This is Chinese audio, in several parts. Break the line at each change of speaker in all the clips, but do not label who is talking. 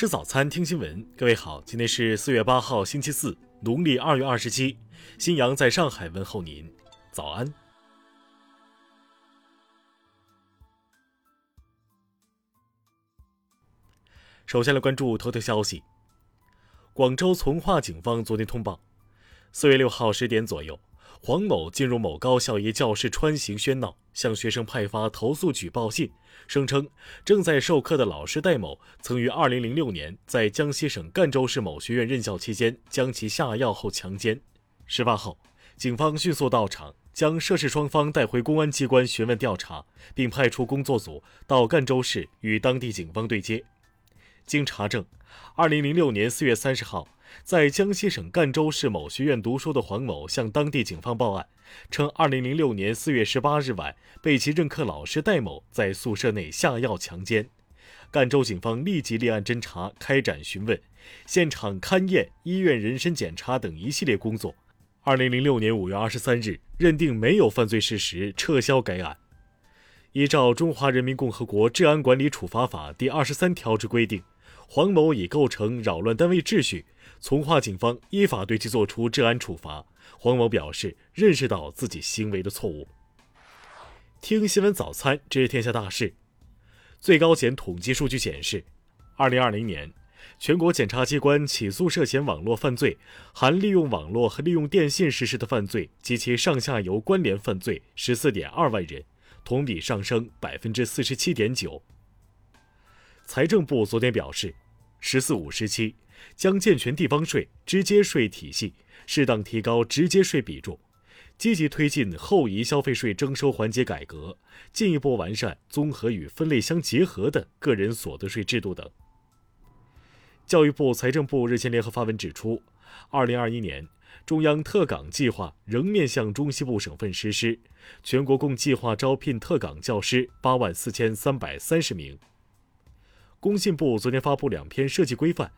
吃早餐，听新闻。各位好，今天是四月八号，星期四，农历二月二十七。新阳在上海问候您，早安。首先来关注头条消息。广州从化警方昨天通报，四月六号十点左右。黄某进入某高校一教室穿行喧闹，向学生派发投诉举报信，声称正在授课的老师戴某曾于2006年在江西省赣州市某学院任教期间将其下药后强奸。事发后，警方迅速到场，将涉事双方带回公安机关询问调查，并派出工作组到赣州市与当地警方对接。经查证，2006年4月30号。在江西省赣州市某学院读书的黄某向当地警方报案，称2006年4月18日晚被其任课老师戴某在宿舍内下药强奸。赣州警方立即立案侦查，开展询问、现场勘验、医院人身检查等一系列工作。2006年5月23日，认定没有犯罪事实，撤销该案。依照《中华人民共和国治安管理处罚法》第二十三条之规定，黄某已构成扰乱单位秩序。从化警方依法对其作出治安处罚。黄某表示认识到自己行为的错误。听新闻早餐知天下大事。最高检统计数据显示，二零二零年，全国检察机关起诉涉嫌网络犯罪（含利用网络和利用电信实施的犯罪及其上下游关联犯罪）十四点二万人，同比上升百分之四十七点九。财政部昨天表示，“十四五”时期。将健全地方税、直接税体系，适当提高直接税比重，积极推进后移消费税征收环节改革，进一步完善综合与分类相结合的个人所得税制度等。教育部、财政部日前联合发文指出，二零二一年中央特岗计划仍面向中西部省份实施，全国共计划招聘特岗教师八万四千三百三十名。工信部昨天发布两篇设计规范。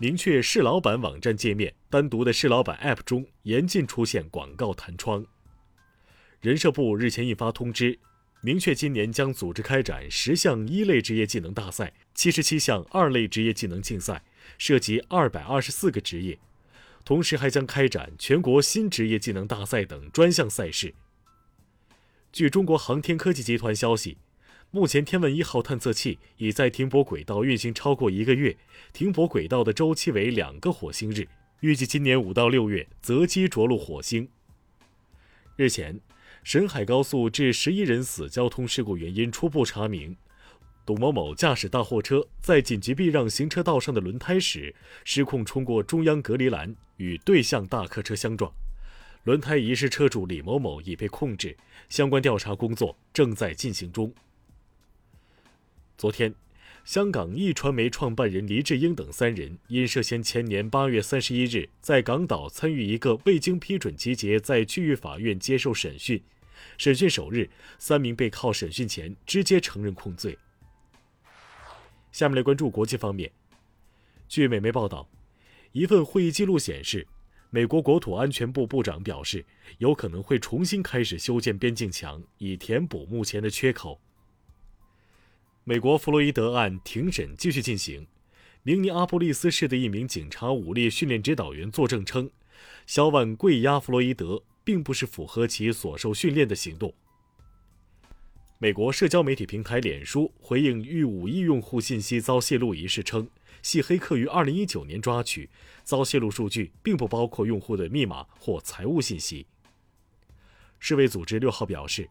明确市老板网站界面单独的市老板 App 中严禁出现广告弹窗。人社部日前印发通知，明确今年将组织开展十项一类职业技能大赛、七十七项二类职业技能竞赛，涉及二百二十四个职业，同时还将开展全国新职业技能大赛等专项赛事。据中国航天科技集团消息。目前，天问一号探测器已在停泊轨道运行超过一个月，停泊轨道的周期为两个火星日，预计今年五到六月择机着陆火星。日前，沈海高速致十一人死交通事故原因初步查明，董某某驾驶大货车在紧急避让行车道上的轮胎时失控冲过中央隔离栏，与对向大客车相撞，轮胎遗失车主李某某已被控制，相关调查工作正在进行中。昨天，香港一传媒创办人黎智英等三人因涉嫌前年八月三十一日在港岛参与一个未经批准集结，在区域法院接受审讯。审讯首日，三名被告审讯前直接承认控罪。下面来关注国际方面。据美媒报道，一份会议记录显示，美国国土安全部部长表示，有可能会重新开始修建边境墙，以填补目前的缺口。美国弗洛伊德案庭审继续进行。明尼阿波利斯市的一名警察武力训练指导员作证称，小碗跪压弗洛伊德并不是符合其所受训练的行动。美国社交媒体平台脸书回应逾五亿用户信息遭泄露一事称，系黑客于2019年抓取，遭泄露数据并不包括用户的密码或财务信息。世卫组织六号表示。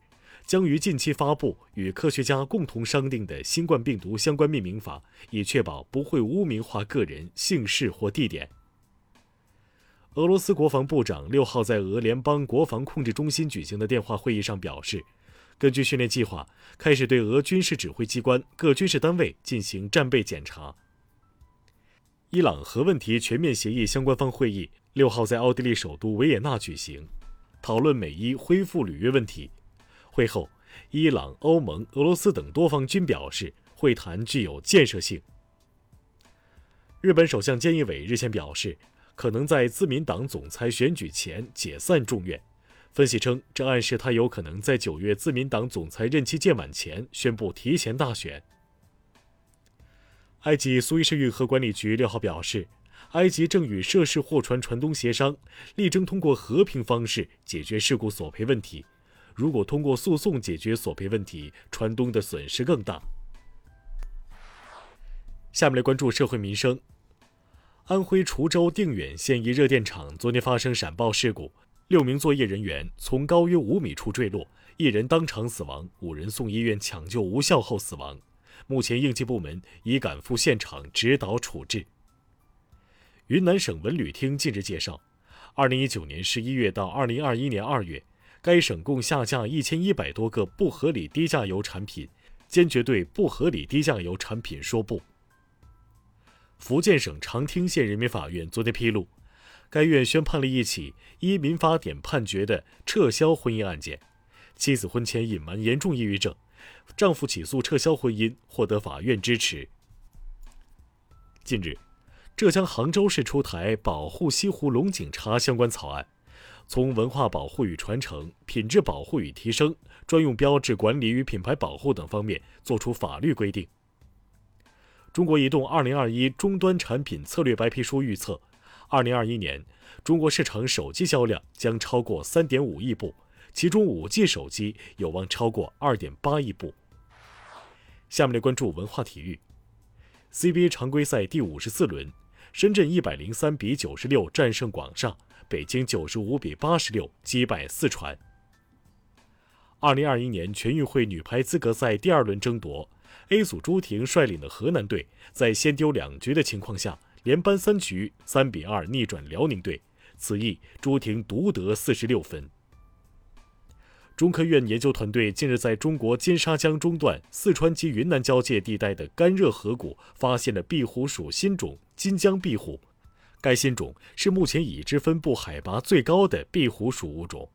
将于近期发布与科学家共同商定的新冠病毒相关命名法，以确保不会污名化个人姓氏或地点。俄罗斯国防部长六号在俄联邦国防控制中心举行的电话会议上表示，根据训练计划，开始对俄军事指挥机关各军事单位进行战备检查。伊朗核问题全面协议相关方会议六号在奥地利首都维也纳举行，讨论美伊恢复履约问题。会后，伊朗、欧盟、俄罗斯等多方均表示会谈具有建设性。日本首相菅义伟日前表示，可能在自民党总裁选举前解散众院。分析称，这暗示他有可能在九月自民党总裁任期届满前宣布提前大选。埃及苏伊士运河管理局六号表示，埃及正与涉事货船船东协商，力争通过和平方式解决事故索赔问题。如果通过诉讼解决索赔问题，船东的损失更大。下面来关注社会民生。安徽滁州定远县一热电厂昨天发生闪爆事故，六名作业人员从高约五米处坠落，一人当场死亡，五人送医院抢救无效后死亡。目前，应急部门已赶赴现场指导处置。云南省文旅厅近日介绍，二零一九年十一月到二零二一年二月，该省共下架一千一百多个不合理低价油产品，坚决对不合理低价油产品说不。福建省长汀县人民法院昨天披露，该院宣判了一起依民法典判决的撤销婚姻案件，妻子婚前隐瞒严重抑郁症。丈夫起诉撤销婚姻，获得法院支持。近日，浙江杭州市出台保护西湖龙井茶相关草案，从文化保护与传承、品质保护与提升、专用标志管理与品牌保护等方面作出法律规定。中国移动二零二一终端产品策略白皮书预测，二零二一年中国市场手机销量将超过三点五亿部。其中，5G 手机有望超过2.8亿部。下面来关注文化体育。CBA 常规赛第五十四轮，深圳103比96战胜广厦，北京95比86击败四川。2021年全运会女排资格赛第二轮争夺，A 组朱婷率领的河南队在先丢两局的情况下，连扳三局，3比2逆转辽宁队。此役，朱婷独得46分。中科院研究团队近日在中国金沙江中段四川及云南交界地带的干热河谷发现了壁虎属新种金江壁虎，该新种是目前已知分布海拔最高的壁虎属物种。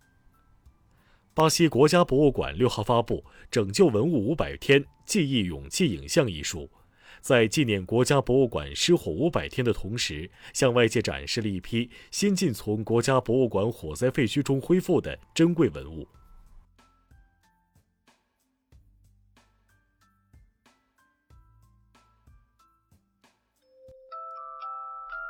巴西国家博物馆六号发布《拯救文物五百天：记忆勇气影像》一书，在纪念国家博物馆失火五百天的同时，向外界展示了一批新近从国家博物馆火灾废墟中恢复的珍贵文物。